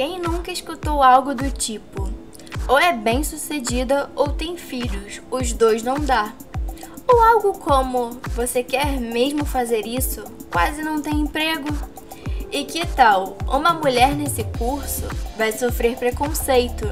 Quem nunca escutou algo do tipo: ou é bem sucedida ou tem filhos, os dois não dá. Ou algo como: você quer mesmo fazer isso? Quase não tem emprego. E que tal? Uma mulher nesse curso vai sofrer preconceito.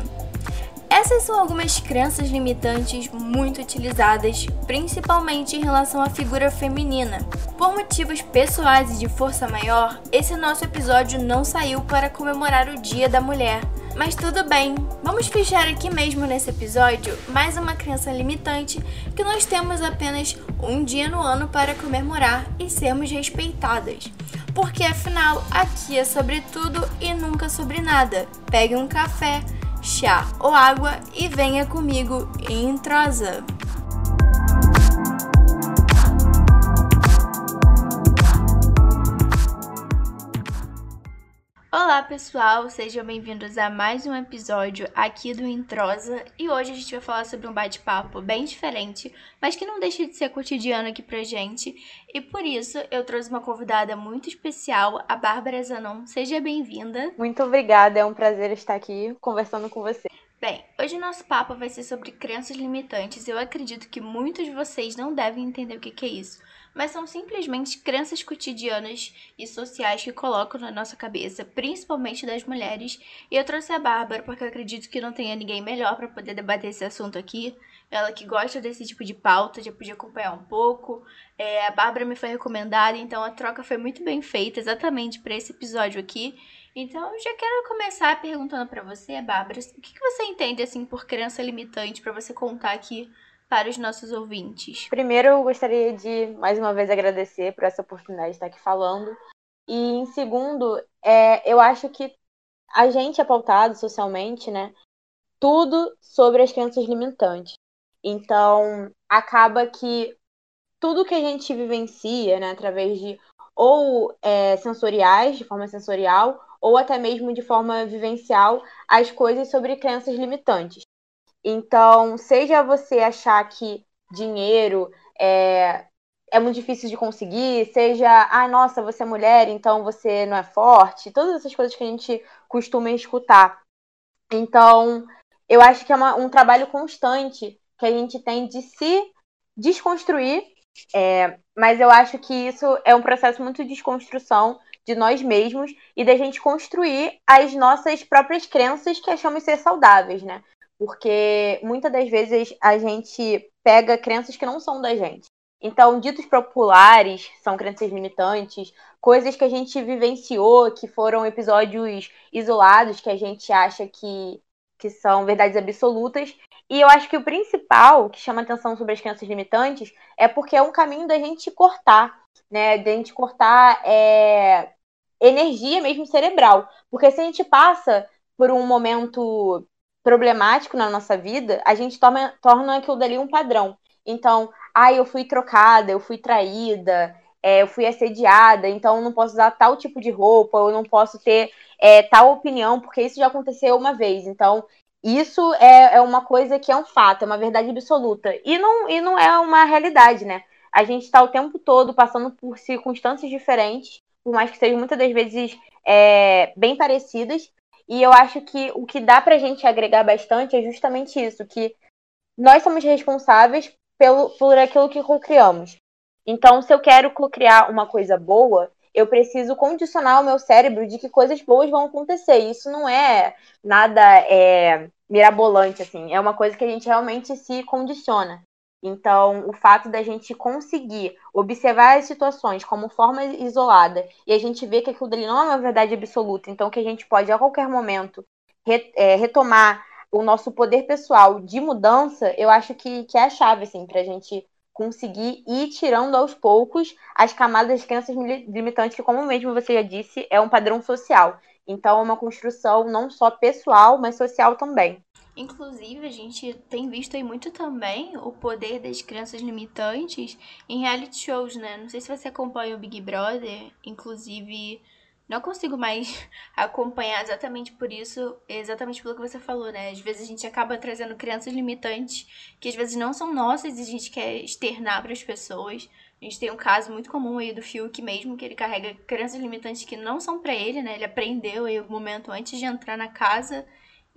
Essas são algumas crenças limitantes muito utilizadas, principalmente em relação à figura feminina. Por motivos pessoais e de força maior, esse nosso episódio não saiu para comemorar o Dia da Mulher. Mas tudo bem, vamos fechar aqui mesmo nesse episódio mais uma crença limitante que nós temos apenas um dia no ano para comemorar e sermos respeitadas. Porque afinal, aqui é sobre tudo e nunca sobre nada. Pegue um café chá ou água e venha comigo em Trosa. Olá pessoal, sejam bem-vindos a mais um episódio aqui do Introsa e hoje a gente vai falar sobre um bate-papo bem diferente, mas que não deixa de ser cotidiano aqui pra gente e por isso eu trouxe uma convidada muito especial, a Bárbara Zanon. Seja bem-vinda. Muito obrigada, é um prazer estar aqui conversando com você. Bem, hoje nosso papo vai ser sobre crenças limitantes. Eu acredito que muitos de vocês não devem entender o que é isso mas são simplesmente crenças cotidianas e sociais que colocam na nossa cabeça, principalmente das mulheres. E eu trouxe a Bárbara porque eu acredito que não tenha ninguém melhor para poder debater esse assunto aqui. Ela que gosta desse tipo de pauta, já podia acompanhar um pouco. É, a Bárbara me foi recomendada, então a troca foi muito bem feita, exatamente para esse episódio aqui. Então, já quero começar perguntando para você, Bárbara, o que, que você entende assim por crença limitante para você contar aqui para os nossos ouvintes? Primeiro, eu gostaria de mais uma vez agradecer por essa oportunidade de estar aqui falando. E em segundo, é, eu acho que a gente é pautado socialmente, né? Tudo sobre as crenças limitantes. Então, acaba que tudo que a gente vivencia, né, através de ou é, sensoriais, de forma sensorial, ou até mesmo de forma vivencial, as coisas sobre crenças limitantes. Então, seja você achar que dinheiro é, é muito difícil de conseguir, seja, ah, nossa, você é mulher, então você não é forte, todas essas coisas que a gente costuma escutar. Então, eu acho que é uma, um trabalho constante que a gente tem de se desconstruir, é, mas eu acho que isso é um processo muito de desconstrução de nós mesmos e da gente construir as nossas próprias crenças que achamos ser saudáveis, né? Porque muitas das vezes a gente pega crenças que não são da gente. Então, ditos populares são crenças limitantes, coisas que a gente vivenciou, que foram episódios isolados, que a gente acha que, que são verdades absolutas. E eu acho que o principal que chama atenção sobre as crenças limitantes é porque é um caminho da gente cortar, né? Da gente cortar é, energia mesmo cerebral. Porque se a gente passa por um momento problemático na nossa vida, a gente torna, torna aquilo dali um padrão. Então, ah, eu fui trocada, eu fui traída, é, eu fui assediada, então eu não posso usar tal tipo de roupa, eu não posso ter é, tal opinião, porque isso já aconteceu uma vez. Então, isso é, é uma coisa que é um fato, é uma verdade absoluta. E não, e não é uma realidade, né? A gente está o tempo todo passando por circunstâncias diferentes, por mais que sejam muitas das vezes é, bem parecidas, e eu acho que o que dá pra gente agregar bastante é justamente isso, que nós somos responsáveis pelo, por aquilo que co-criamos. Então, se eu quero co-criar uma coisa boa, eu preciso condicionar o meu cérebro de que coisas boas vão acontecer. Isso não é nada é, mirabolante, assim. É uma coisa que a gente realmente se condiciona. Então, o fato da gente conseguir observar as situações como forma isolada e a gente ver que aquilo dali não é uma verdade absoluta, então que a gente pode a qualquer momento é, retomar o nosso poder pessoal de mudança, eu acho que, que é a chave, assim, para a gente conseguir ir tirando aos poucos as camadas de crenças limitantes, que, como mesmo você já disse, é um padrão social. Então, é uma construção não só pessoal, mas social também. Inclusive, a gente tem visto aí muito também o poder das crianças limitantes em reality shows, né? Não sei se você acompanha o Big Brother, inclusive não consigo mais acompanhar exatamente por isso, exatamente pelo que você falou, né? Às vezes a gente acaba trazendo crianças limitantes que às vezes não são nossas e a gente quer externar para as pessoas. A gente tem um caso muito comum aí do Fiuk mesmo, que ele carrega crianças limitantes que não são para ele, né? Ele aprendeu aí o momento antes de entrar na casa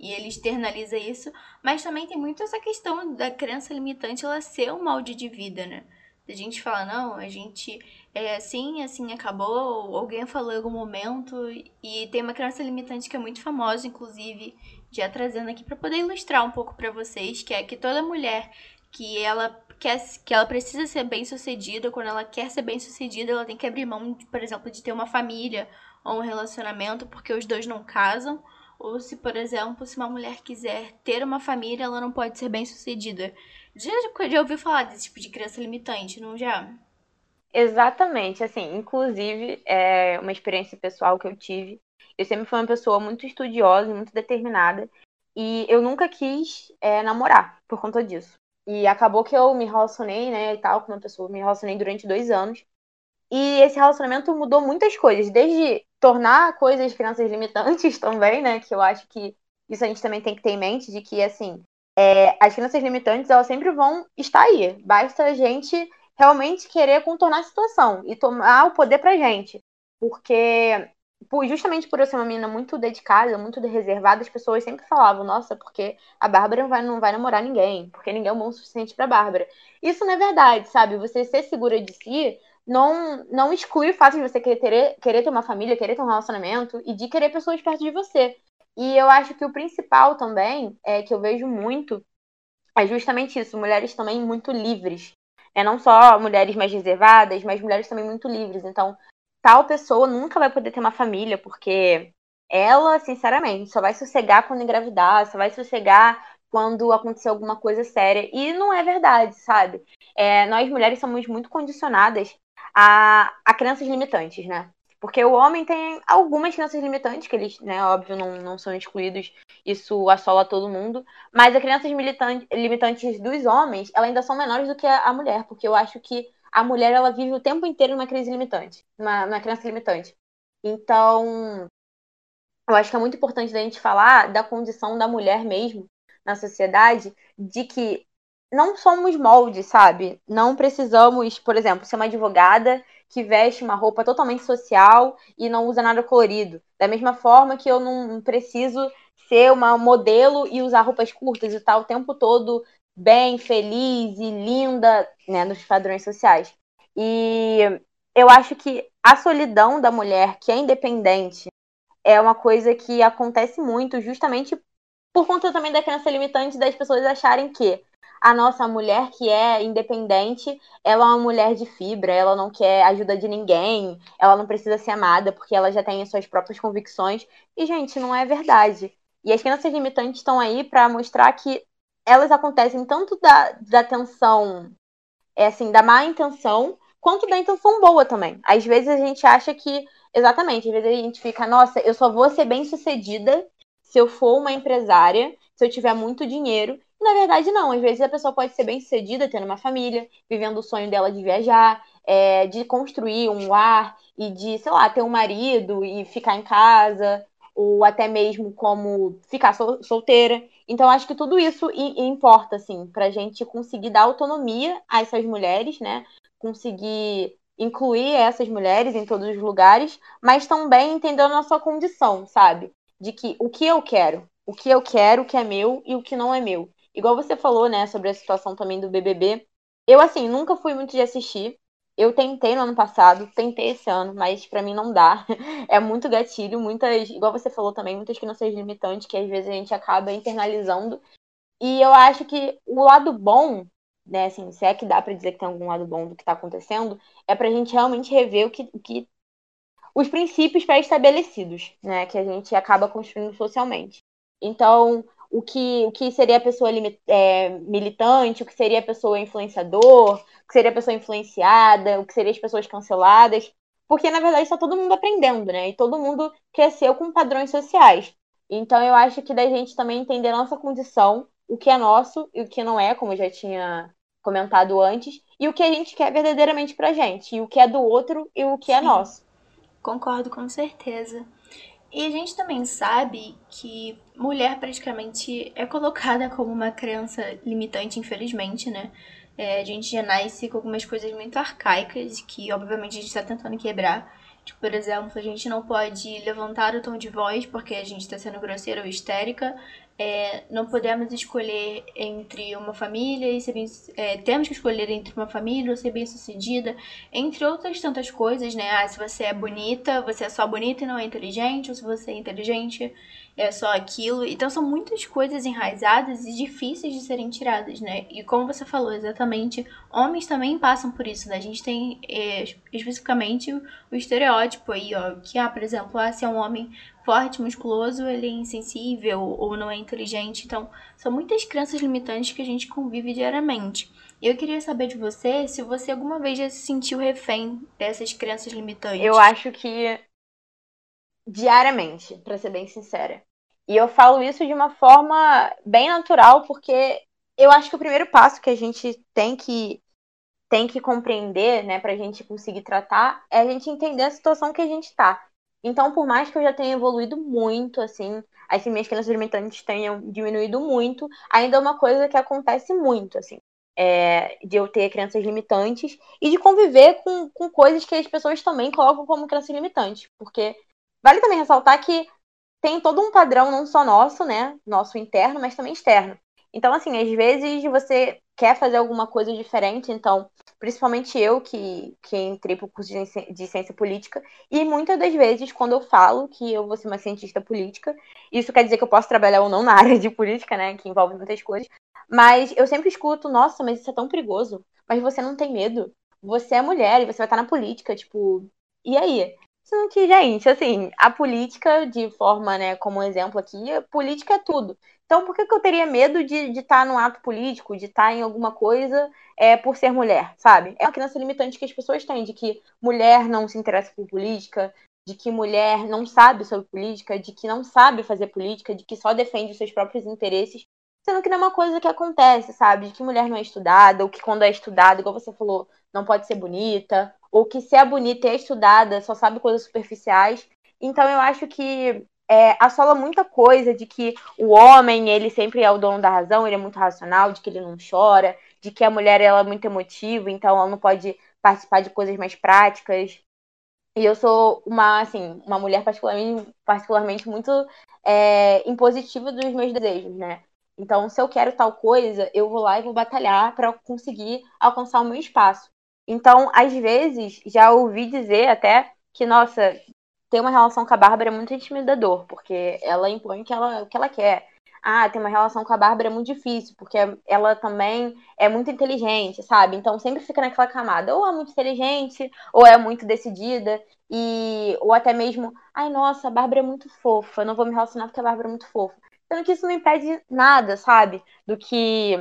e ele externaliza isso. Mas também tem muito essa questão da criança limitante ela ser um molde de vida, né? A gente fala, não, a gente é assim, assim acabou, alguém falou em algum momento, e tem uma criança limitante que é muito famosa, inclusive, já trazendo aqui para poder ilustrar um pouco para vocês, que é que toda mulher que ela quer, que ela precisa ser bem sucedida, quando ela quer ser bem sucedida, ela tem que abrir mão, por exemplo, de ter uma família ou um relacionamento, porque os dois não casam. Ou se, por exemplo, se uma mulher quiser ter uma família, ela não pode ser bem sucedida. Já, já ouviu falar desse tipo de criança limitante, não já? Exatamente, assim, inclusive é uma experiência pessoal que eu tive. Eu sempre fui uma pessoa muito estudiosa, muito determinada, e eu nunca quis é, namorar por conta disso. E acabou que eu me relacionei, né, e tal, com uma pessoa, me relacionei durante dois anos. E esse relacionamento mudou muitas coisas, desde tornar coisas crianças limitantes também, né, que eu acho que isso a gente também tem que ter em mente, de que, assim, é, as crianças limitantes, elas sempre vão estar aí. Basta a gente realmente querer contornar a situação e tomar o poder pra gente. Porque justamente por eu ser uma menina muito dedicada, muito reservada, as pessoas sempre falavam, nossa, porque a Bárbara não vai, não vai namorar ninguém, porque ninguém é bom o suficiente pra Bárbara. Isso não é verdade, sabe? Você ser segura de si não, não exclui o fato de você querer ter, querer ter uma família, querer ter um relacionamento e de querer pessoas perto de você. E eu acho que o principal também, é que eu vejo muito, é justamente isso, mulheres também muito livres. É não só mulheres mais reservadas, mas mulheres também muito livres. Então, tal pessoa nunca vai poder ter uma família, porque ela, sinceramente, só vai sossegar quando engravidar, só vai sossegar quando acontecer alguma coisa séria. E não é verdade, sabe? É, nós mulheres somos muito condicionadas a, a crenças limitantes, né? Porque o homem tem algumas crenças limitantes, que eles, né, óbvio, não, não são excluídos, isso assola todo mundo. Mas as crenças limitantes dos homens, elas ainda são menores do que a, a mulher, porque eu acho que a mulher ela vive o tempo inteiro numa crise limitante, numa, numa crença limitante. Então, eu acho que é muito importante a gente falar da condição da mulher mesmo na sociedade, de que não somos moldes, sabe? Não precisamos, por exemplo, ser uma advogada que veste uma roupa totalmente social e não usa nada colorido. Da mesma forma que eu não preciso ser uma modelo e usar roupas curtas e tal o tempo todo bem, feliz e linda, né, nos padrões sociais. E eu acho que a solidão da mulher que é independente é uma coisa que acontece muito justamente por conta também da crença limitante das pessoas acharem que a nossa mulher que é independente, ela é uma mulher de fibra, ela não quer ajuda de ninguém, ela não precisa ser amada porque ela já tem as suas próprias convicções. E, gente, não é verdade. E as crenças limitantes estão aí para mostrar que elas acontecem tanto da, da tensão, é assim, da má intenção, quanto da intenção boa também. Às vezes a gente acha que, exatamente, às vezes a gente fica, nossa, eu só vou ser bem sucedida se eu for uma empresária, se eu tiver muito dinheiro. Na verdade, não. Às vezes a pessoa pode ser bem sucedida tendo uma família, vivendo o sonho dela de viajar, é, de construir um lar e de, sei lá, ter um marido e ficar em casa, ou até mesmo como ficar sol solteira. Então, acho que tudo isso importa, assim, para a gente conseguir dar autonomia a essas mulheres, né? Conseguir incluir essas mulheres em todos os lugares, mas também entender a nossa condição, sabe? De que o que eu quero, o que eu quero, o que é meu e o que não é meu. Igual você falou, né, sobre a situação também do BBB. Eu, assim, nunca fui muito de assistir, eu tentei no ano passado, tentei esse ano, mas para mim não dá. É muito gatilho, muitas, igual você falou também, muitas crenças limitantes que às vezes a gente acaba internalizando. E eu acho que o lado bom, né, assim, se é que dá para dizer que tem algum lado bom do que tá acontecendo, é pra gente realmente rever o que, o que os princípios pré-estabelecidos, né, que a gente acaba construindo socialmente. Então, o que, o que seria a pessoa é, militante, o que seria a pessoa influenciador, o que seria a pessoa influenciada, o que seria as pessoas canceladas. Porque, na verdade, está todo mundo aprendendo, né? E todo mundo cresceu com padrões sociais. Então, eu acho que da gente também entender a nossa condição, o que é nosso e o que não é, como eu já tinha comentado antes, e o que a gente quer verdadeiramente pra gente, e o que é do outro e o que é Sim. é nosso. Concordo com certeza. E a gente também sabe que mulher praticamente é colocada como uma criança limitante, infelizmente, né? é, a gente já nasce com algumas coisas muito arcaicas que, obviamente, a gente está tentando quebrar. Tipo, por exemplo, a gente não pode levantar o tom de voz porque a gente está sendo grosseira ou histérica. É, não podemos escolher entre uma família e ser bem, é, temos que escolher entre uma família ou ser bem sucedida, entre outras tantas coisas, né? Ah, se você é bonita, você é só bonita e não é inteligente, ou se você é inteligente, é só aquilo. Então são muitas coisas enraizadas e difíceis de serem tiradas, né? E como você falou exatamente, homens também passam por isso, né? A gente tem é, especificamente o, estereótipo aí, ó, que, ah, por exemplo, ah, se é um homem forte, musculoso, ele é insensível ou não é inteligente. Então, são muitas crenças limitantes que a gente convive diariamente. Eu queria saber de você se você alguma vez já se sentiu refém dessas crenças limitantes. Eu acho que diariamente, para ser bem sincera. E eu falo isso de uma forma bem natural, porque eu acho que o primeiro passo que a gente tem que tem que compreender, né, pra gente conseguir tratar, é a gente entender a situação que a gente tá. Então, por mais que eu já tenha evoluído muito, assim, as minhas crenças limitantes tenham diminuído muito, ainda é uma coisa que acontece muito, assim, é, de eu ter crenças limitantes e de conviver com, com coisas que as pessoas também colocam como crenças limitantes, porque Vale também ressaltar que tem todo um padrão não só nosso, né? Nosso interno, mas também externo. Então, assim, às vezes você quer fazer alguma coisa diferente, então, principalmente eu que, que entrei para o curso de, de ciência política, e muitas das vezes, quando eu falo que eu vou ser uma cientista política, isso quer dizer que eu posso trabalhar ou não na área de política, né? Que envolve muitas coisas. Mas eu sempre escuto, nossa, mas isso é tão perigoso. Mas você não tem medo. Você é mulher e você vai estar na política, tipo. E aí? Sendo que, gente, assim, a política, de forma, né, como exemplo aqui, política é tudo. Então, por que, que eu teria medo de estar tá no ato político, de estar tá em alguma coisa é, por ser mulher, sabe? É uma crença limitante que as pessoas têm, de que mulher não se interessa por política, de que mulher não sabe sobre política, de que não sabe fazer política, de que só defende os seus próprios interesses, sendo que não é uma coisa que acontece, sabe? De que mulher não é estudada, ou que quando é estudada, igual você falou, não pode ser bonita, ou que se é bonita e é estudada, só sabe coisas superficiais. Então eu acho que é, assola muita coisa de que o homem, ele sempre é o dono da razão, ele é muito racional, de que ele não chora, de que a mulher ela é muito emotiva, então ela não pode participar de coisas mais práticas. E eu sou uma, assim, uma mulher particularmente, particularmente muito é, impositiva dos meus desejos, né? Então, se eu quero tal coisa, eu vou lá e vou batalhar para conseguir alcançar o meu espaço. Então, às vezes, já ouvi dizer até que, nossa, ter uma relação com a Bárbara é muito intimidador, porque ela impõe que ela, o que ela quer. Ah, ter uma relação com a Bárbara é muito difícil, porque ela também é muito inteligente, sabe? Então sempre fica naquela camada, ou é muito inteligente, ou é muito decidida, e ou até mesmo, ai, nossa, a Bárbara é muito fofa, não vou me relacionar porque a Bárbara é muito fofa. Sendo que isso não impede nada, sabe? Do que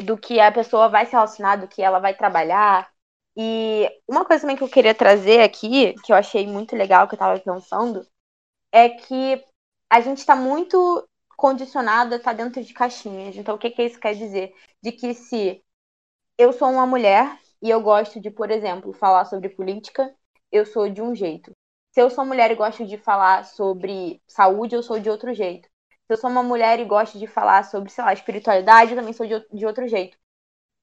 do que a pessoa vai se relacionar, do que ela vai trabalhar, e uma coisa também que eu queria trazer aqui, que eu achei muito legal, que eu tava pensando, é que a gente está muito condicionado a estar tá dentro de caixinhas. Então, o que, que isso quer dizer? De que se eu sou uma mulher e eu gosto de, por exemplo, falar sobre política, eu sou de um jeito. Se eu sou mulher e gosto de falar sobre saúde, eu sou de outro jeito. Se eu sou uma mulher e gosto de falar sobre, sei lá, espiritualidade, eu também sou de outro jeito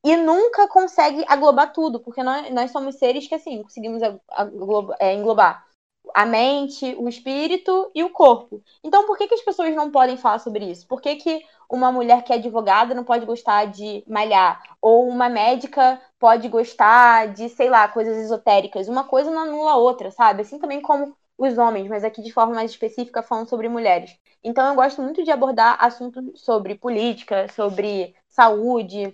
e nunca consegue aglobar tudo, porque nós, nós somos seres que, assim, conseguimos aglobar, é, englobar a mente, o espírito e o corpo. Então, por que, que as pessoas não podem falar sobre isso? Por que, que uma mulher que é advogada não pode gostar de malhar? Ou uma médica pode gostar de, sei lá, coisas esotéricas? Uma coisa não anula a outra, sabe? Assim também como os homens, mas aqui de forma mais específica falando sobre mulheres. Então, eu gosto muito de abordar assuntos sobre política, sobre saúde,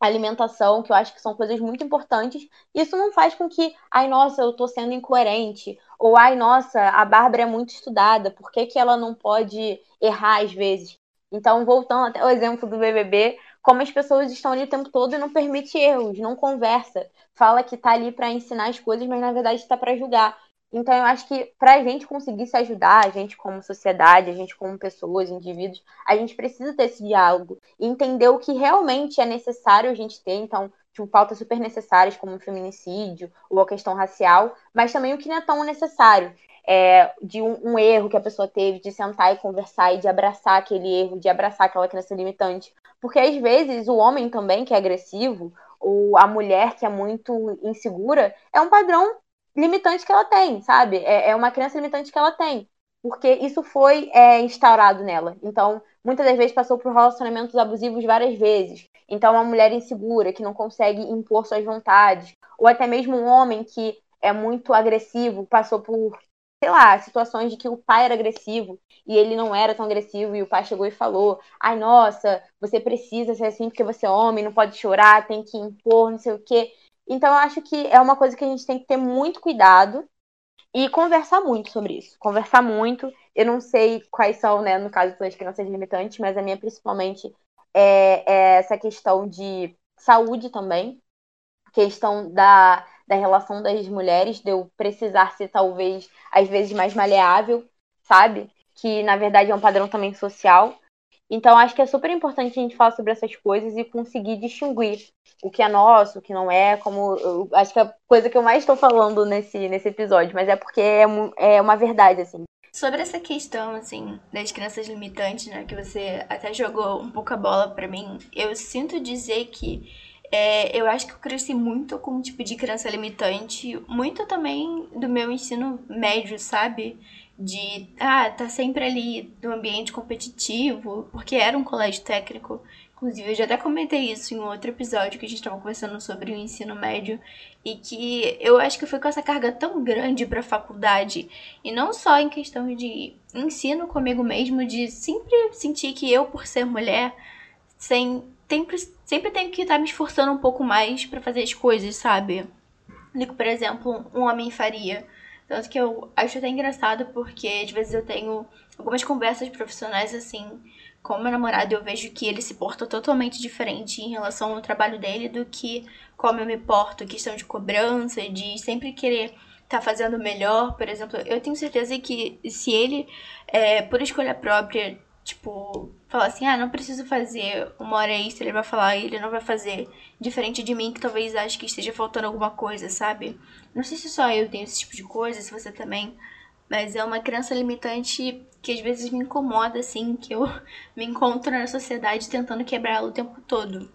alimentação, que eu acho que são coisas muito importantes. Isso não faz com que, ai, nossa, eu tô sendo incoerente, ou ai, nossa, a Bárbara é muito estudada, por que, que ela não pode errar às vezes? Então, voltando até o exemplo do BBB, como as pessoas estão ali o tempo todo e não permite erros, não conversa, fala que tá ali para ensinar as coisas, mas na verdade está para julgar. Então, eu acho que para a gente conseguir se ajudar, a gente como sociedade, a gente como pessoas, indivíduos, a gente precisa ter esse diálogo e entender o que realmente é necessário a gente ter. Então, tipo, pautas super necessárias, como o feminicídio ou a questão racial, mas também o que não é tão necessário. É, de um, um, erro que a pessoa teve, de sentar e conversar e de abraçar aquele erro, de abraçar aquela crença limitante. Porque às vezes o homem também, que é agressivo, ou a mulher que é muito insegura, é um padrão limitante que ela tem, sabe? É, é uma crença limitante que ela tem. Porque isso foi é, instaurado nela. Então, muitas das vezes passou por relacionamentos abusivos várias vezes. Então, uma mulher insegura, que não consegue impor suas vontades. Ou até mesmo um homem que é muito agressivo, passou por sei lá, situações de que o pai era agressivo e ele não era tão agressivo e o pai chegou e falou: "Ai, nossa, você precisa ser assim porque você é homem, não pode chorar, tem que impor, não sei o quê". Então eu acho que é uma coisa que a gente tem que ter muito cuidado e conversar muito sobre isso. Conversar muito. Eu não sei quais são, né, no caso das crianças limitantes, mas a minha principalmente é, é essa questão de saúde também, questão da da relação das mulheres, de eu precisar ser talvez às vezes mais maleável, sabe? Que na verdade é um padrão também social. Então acho que é super importante a gente falar sobre essas coisas e conseguir distinguir o que é nosso, o que não é, como eu, acho que é a coisa que eu mais estou falando nesse, nesse episódio, mas é porque é, é uma verdade, assim. Sobre essa questão, assim, das crianças limitantes, né, que você até jogou um pouco a bola para mim, eu sinto dizer que é, eu acho que eu cresci muito com um tipo de criança limitante, muito também do meu ensino médio, sabe? De, ah, tá sempre ali no ambiente competitivo, porque era um colégio técnico. Inclusive, eu já até comentei isso em um outro episódio que a gente estava conversando sobre o ensino médio e que eu acho que foi com essa carga tão grande para a faculdade e não só em questão de ensino comigo mesmo, de sempre sentir que eu, por ser mulher, sem sempre, sempre tenho que estar tá me esforçando um pouco mais para fazer as coisas, sabe? Do que, por exemplo, um homem faria. Tanto que eu acho até engraçado porque às vezes eu tenho algumas conversas profissionais assim com meu namorado eu vejo que ele se porta totalmente diferente em relação ao trabalho dele do que como eu me porto, questão de cobrança, de sempre querer estar tá fazendo melhor. Por exemplo, eu tenho certeza que se ele, é, por escolha própria, tipo, falar assim, ah, não preciso fazer uma hora extra, ele vai falar e ele não vai fazer. Diferente de mim, que talvez ache que esteja faltando alguma coisa, sabe? Não sei se só eu tenho esse tipo de coisa, se você também. Mas é uma crença limitante que às vezes me incomoda, assim, que eu me encontro na sociedade tentando quebrar ela o tempo todo.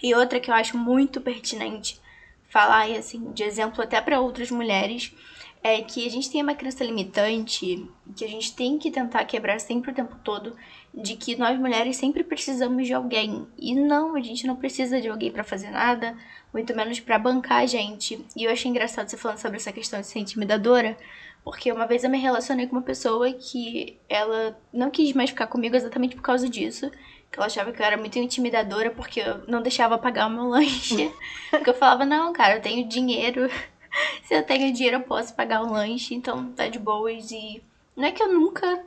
E outra que eu acho muito pertinente falar, e assim, de exemplo até para outras mulheres, é que a gente tem uma crença limitante que a gente tem que tentar quebrar sempre o tempo todo de que nós mulheres sempre precisamos de alguém. E não, a gente não precisa de alguém para fazer nada, muito menos para bancar a gente. E eu achei engraçado você falando sobre essa questão de ser intimidadora, porque uma vez eu me relacionei com uma pessoa que ela não quis mais ficar comigo exatamente por causa disso. Que ela achava que eu era muito intimidadora porque eu não deixava pagar o meu lanche. porque eu falava, não, cara, eu tenho dinheiro se eu tenho dinheiro, eu posso pagar um lanche, então tá de boas. E não é que eu nunca,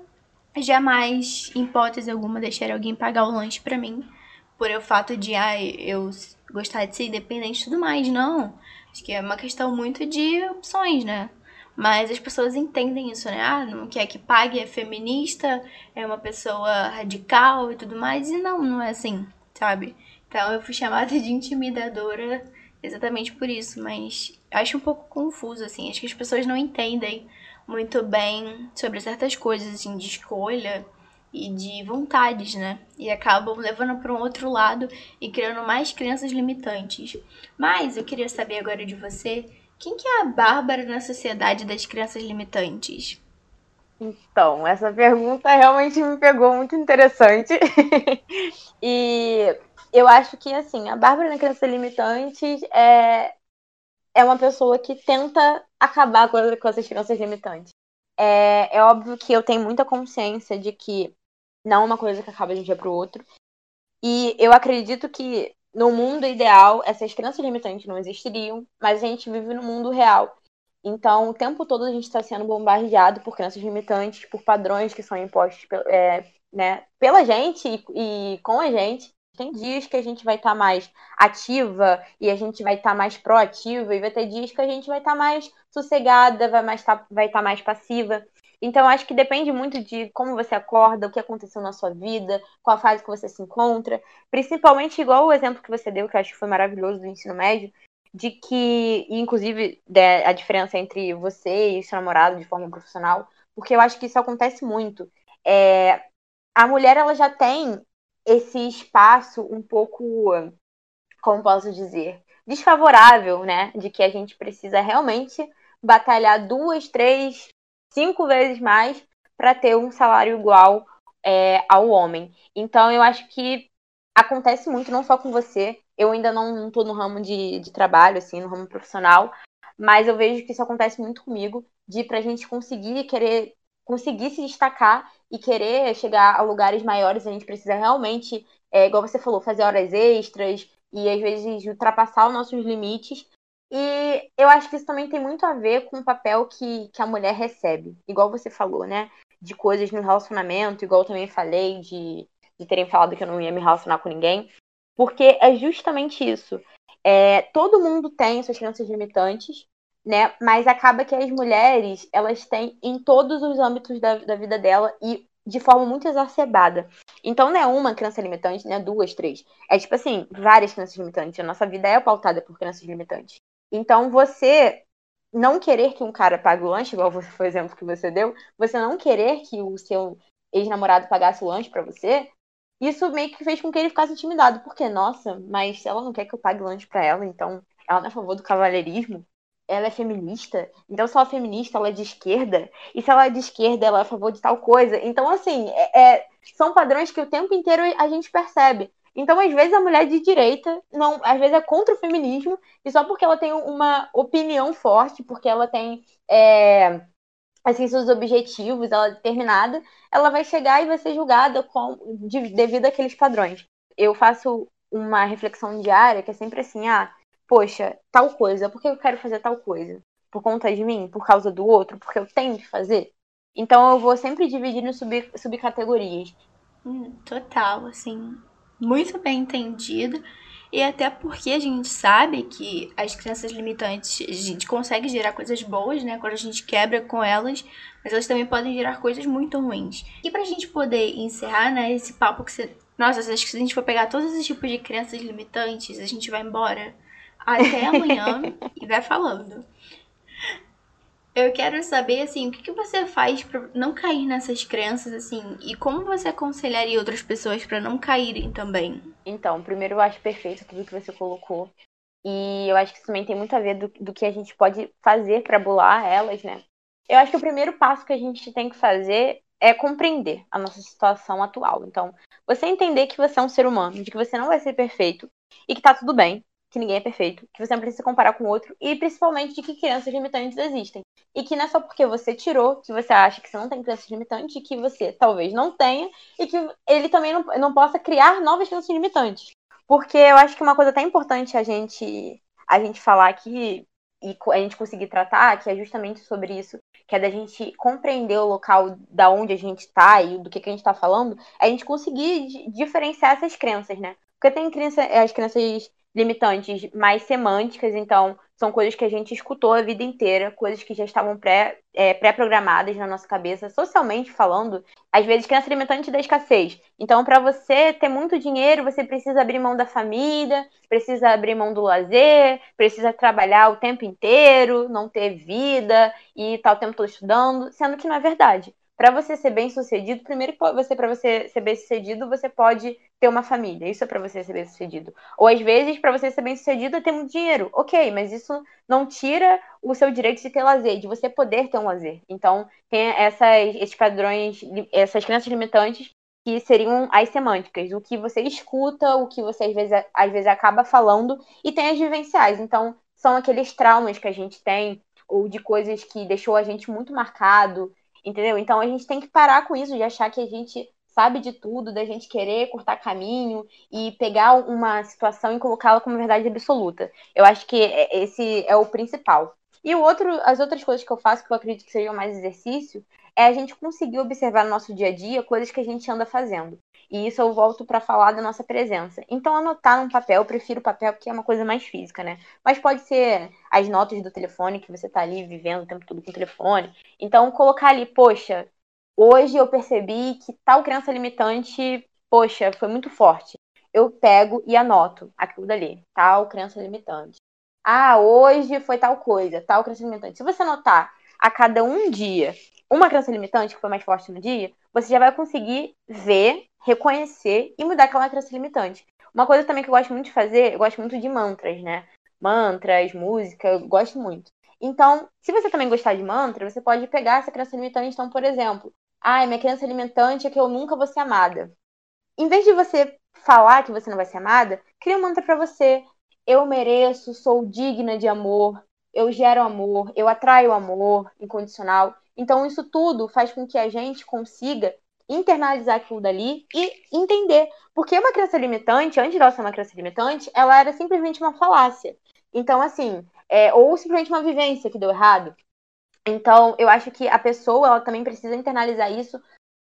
jamais, em hipótese alguma, deixaria alguém pagar o lanche pra mim, por o fato de, ah, eu gostar de ser independente e tudo mais. Não. Acho que é uma questão muito de opções, né? Mas as pessoas entendem isso, né? Ah, não quer que pague, é feminista, é uma pessoa radical e tudo mais. E não, não é assim, sabe? Então eu fui chamada de intimidadora exatamente por isso, mas acho um pouco confuso, assim. Acho que as pessoas não entendem muito bem sobre certas coisas, assim, de escolha e de vontades, né? E acabam levando para um outro lado e criando mais crenças limitantes. Mas eu queria saber agora de você, quem que é a Bárbara na sociedade das crenças limitantes? Então, essa pergunta realmente me pegou muito interessante. e eu acho que, assim, a Bárbara na Criança Limitantes é, é uma pessoa que tenta acabar com, com essas crianças limitantes. É, é óbvio que eu tenho muita consciência de que não é uma coisa que acaba de um dia para o outro. E eu acredito que no mundo ideal essas crianças limitantes não existiriam, mas a gente vive no mundo real. Então, o tempo todo a gente está sendo bombardeado por crianças limitantes, por padrões que são impostos é, né, pela gente e, e, com a gente. Tem dias que a gente vai estar tá mais ativa e a gente vai estar tá mais proativa, e vai ter dias que a gente vai estar tá mais sossegada, vai mais tá, vai estar tá mais passiva. Então, acho que depende muito de como você acorda, o que aconteceu na sua vida, qual a fase que você se encontra. Principalmente, igual o exemplo que você deu, que eu acho que foi maravilhoso do ensino médio, de que, inclusive, a diferença entre você e seu namorado de forma profissional, porque eu acho que isso acontece muito. É, a mulher, ela já tem esse espaço um pouco como posso dizer, desfavorável, né? De que a gente precisa realmente batalhar duas, três, cinco vezes mais para ter um salário igual é, ao homem. Então, eu acho que acontece muito, não só com você. Eu ainda não estou no ramo de, de trabalho, assim, no ramo profissional, mas eu vejo que isso acontece muito comigo, de pra gente conseguir querer, conseguir se destacar e querer chegar a lugares maiores, a gente precisa realmente, é, igual você falou, fazer horas extras e às vezes ultrapassar os nossos limites. E eu acho que isso também tem muito a ver com o papel que, que a mulher recebe, igual você falou, né? De coisas no relacionamento, igual eu também falei de, de terem falado que eu não ia me relacionar com ninguém. Porque é justamente isso. É, todo mundo tem suas crenças limitantes, né? Mas acaba que as mulheres, elas têm em todos os âmbitos da, da vida dela e de forma muito exacerbada. Então não é uma crença limitante, né? Duas, três. É tipo assim, várias crenças limitantes. A nossa vida é pautada por crenças limitantes. Então você não querer que um cara pague o lanche, igual foi o exemplo que você deu, você não querer que o seu ex-namorado pagasse o lanche para você, isso meio que fez com que ele ficasse intimidado. Porque, nossa, mas ela não quer que eu pague lanche para ela, então ela não é a favor do cavalheirismo ela é feminista, então se ela é feminista, ela é de esquerda, e se ela é de esquerda, ela é a favor de tal coisa. Então, assim, é, é, são padrões que o tempo inteiro a gente percebe. Então, às vezes, a mulher de direita, não, às vezes, é contra o feminismo, e só porque ela tem uma opinião forte, porque ela tem é, assim, seus objetivos, ela é determinada, ela vai chegar e vai ser julgada com, de, devido àqueles padrões. Eu faço uma reflexão diária que é sempre assim, ah, poxa, tal coisa, por que eu quero fazer tal coisa? Por conta de mim? Por causa do outro? Porque eu tenho que fazer? Então eu vou sempre dividir em sub, subcategorias. Hum, total, assim, muito bem entendido. E até porque a gente sabe que as crenças limitantes, a gente consegue gerar coisas boas, né? Quando a gente quebra com elas, mas elas também podem gerar coisas muito ruins. E pra gente poder encerrar, né, esse papo que você. Nossa, acho que se a gente for pegar todos esses tipos de crenças limitantes, a gente vai embora até amanhã e vai falando. Eu quero saber, assim, o que, que você faz para não cair nessas crenças, assim, e como você aconselharia outras pessoas para não caírem também? Então, primeiro eu acho perfeito tudo que você colocou. E eu acho que isso também tem muito a ver do, do que a gente pode fazer para bular elas, né? Eu acho que o primeiro passo que a gente tem que fazer é compreender a nossa situação atual. Então, você entender que você é um ser humano, de que você não vai ser perfeito e que tá tudo bem, que ninguém é perfeito, que você não precisa comparar com outro e principalmente de que crianças limitantes existem. E que não é só porque você tirou que você acha que você não tem crianças limitantes, que você talvez não tenha e que ele também não, não possa criar novas crianças limitantes. Porque eu acho que uma coisa até importante a gente a gente falar aqui e a gente conseguir tratar, que é justamente sobre isso, que é da gente compreender o local da onde a gente está e do que, que a gente está falando, é a gente conseguir diferenciar essas crenças, né? Porque tem criança, as crianças limitantes mais semânticas, então são coisas que a gente escutou a vida inteira, coisas que já estavam pré, é, pré-programadas na nossa cabeça, socialmente falando, às vezes crença limitante da escassez. Então, para você ter muito dinheiro, você precisa abrir mão da família, precisa abrir mão do lazer, precisa trabalhar o tempo inteiro, não ter vida e estar tá o tempo todo estudando, sendo que não é verdade para você ser bem sucedido, primeiro você para você ser bem sucedido, você pode ter uma família. Isso é para você ser bem sucedido. Ou às vezes para você ser bem sucedido é ter muito dinheiro. OK, mas isso não tira o seu direito de ter lazer, de você poder ter um lazer. Então, tem essas esses padrões, essas crenças limitantes que seriam as semânticas, o que você escuta, o que você às vezes, às vezes acaba falando, e tem as vivenciais. Então, são aqueles traumas que a gente tem, ou de coisas que deixou a gente muito marcado, Entendeu? Então a gente tem que parar com isso de achar que a gente sabe de tudo, da gente querer cortar caminho e pegar uma situação e colocá-la como verdade absoluta. Eu acho que é, esse é o principal. E o outro, as outras coisas que eu faço, que eu acredito que seriam mais exercício, é a gente conseguir observar no nosso dia a dia coisas que a gente anda fazendo. E isso eu volto para falar da nossa presença. Então, anotar num papel, eu prefiro papel porque é uma coisa mais física, né? Mas pode ser as notas do telefone, que você tá ali vivendo o tempo todo com o telefone. Então, colocar ali, poxa, hoje eu percebi que tal crença limitante, poxa, foi muito forte. Eu pego e anoto aquilo dali, tal crença limitante. Ah, hoje foi tal coisa, tal crença limitante. Se você anotar a cada um dia uma crença limitante que foi mais forte no dia, você já vai conseguir ver, reconhecer e mudar aquela crença limitante. Uma coisa também que eu gosto muito de fazer, eu gosto muito de mantras, né? Mantras, música, eu gosto muito. Então, se você também gostar de mantra, você pode pegar essa crença limitante. Então, por exemplo, ai, minha crença limitante é que eu nunca vou ser amada. Em vez de você falar que você não vai ser amada, cria um mantra para você. Eu mereço, sou digna de amor, eu gero amor, eu atraio amor incondicional. Então, isso tudo faz com que a gente consiga internalizar aquilo dali e entender. Porque uma crença limitante, antes de ela ser uma crença limitante, ela era simplesmente uma falácia. Então, assim, é, ou simplesmente uma vivência que deu errado. Então, eu acho que a pessoa ela também precisa internalizar isso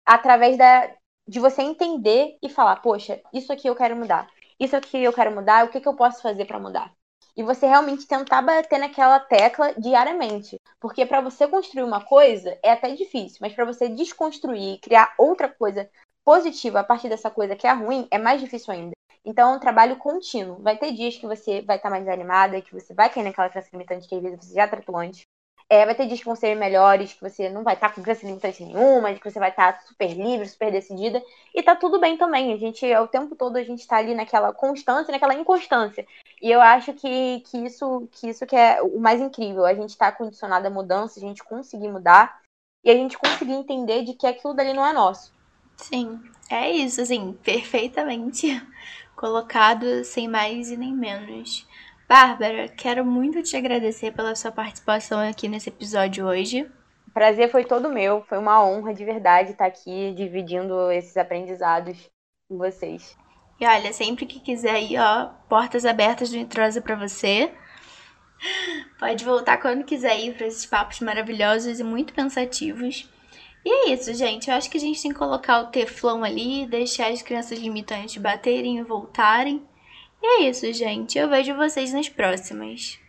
através da, de você entender e falar, poxa, isso aqui eu quero mudar. Isso aqui eu quero mudar, o que, que eu posso fazer para mudar? E você realmente tentar bater naquela tecla diariamente. Porque para você construir uma coisa é até difícil, mas para você desconstruir e criar outra coisa positiva a partir dessa coisa que é ruim, é mais difícil ainda. Então é um trabalho contínuo. Vai ter dias que você vai estar mais animada, que você vai cair naquela crença limitante que às vezes você já tratou antes. É, vai ter dias que vão ser melhores, que você não vai estar com crença limitante nenhuma, que você vai estar super livre, super decidida. E tá tudo bem também. A gente, o tempo todo, a gente tá ali naquela constância, naquela inconstância. E eu acho que, que, isso, que isso que é o mais incrível. A gente tá condicionado à mudança, a gente conseguir mudar e a gente conseguir entender de que aquilo dali não é nosso. Sim, é isso, assim, perfeitamente colocado, sem mais e nem menos. Bárbara, quero muito te agradecer pela sua participação aqui nesse episódio hoje. O prazer foi todo meu, foi uma honra de verdade estar aqui dividindo esses aprendizados com vocês. E olha, sempre que quiser aí, ó, portas abertas do Introsa para você. Pode voltar quando quiser ir para esses papos maravilhosos e muito pensativos. E é isso, gente. Eu acho que a gente tem que colocar o teflão ali, deixar as crianças limitantes baterem e voltarem. E é isso, gente. Eu vejo vocês nas próximas.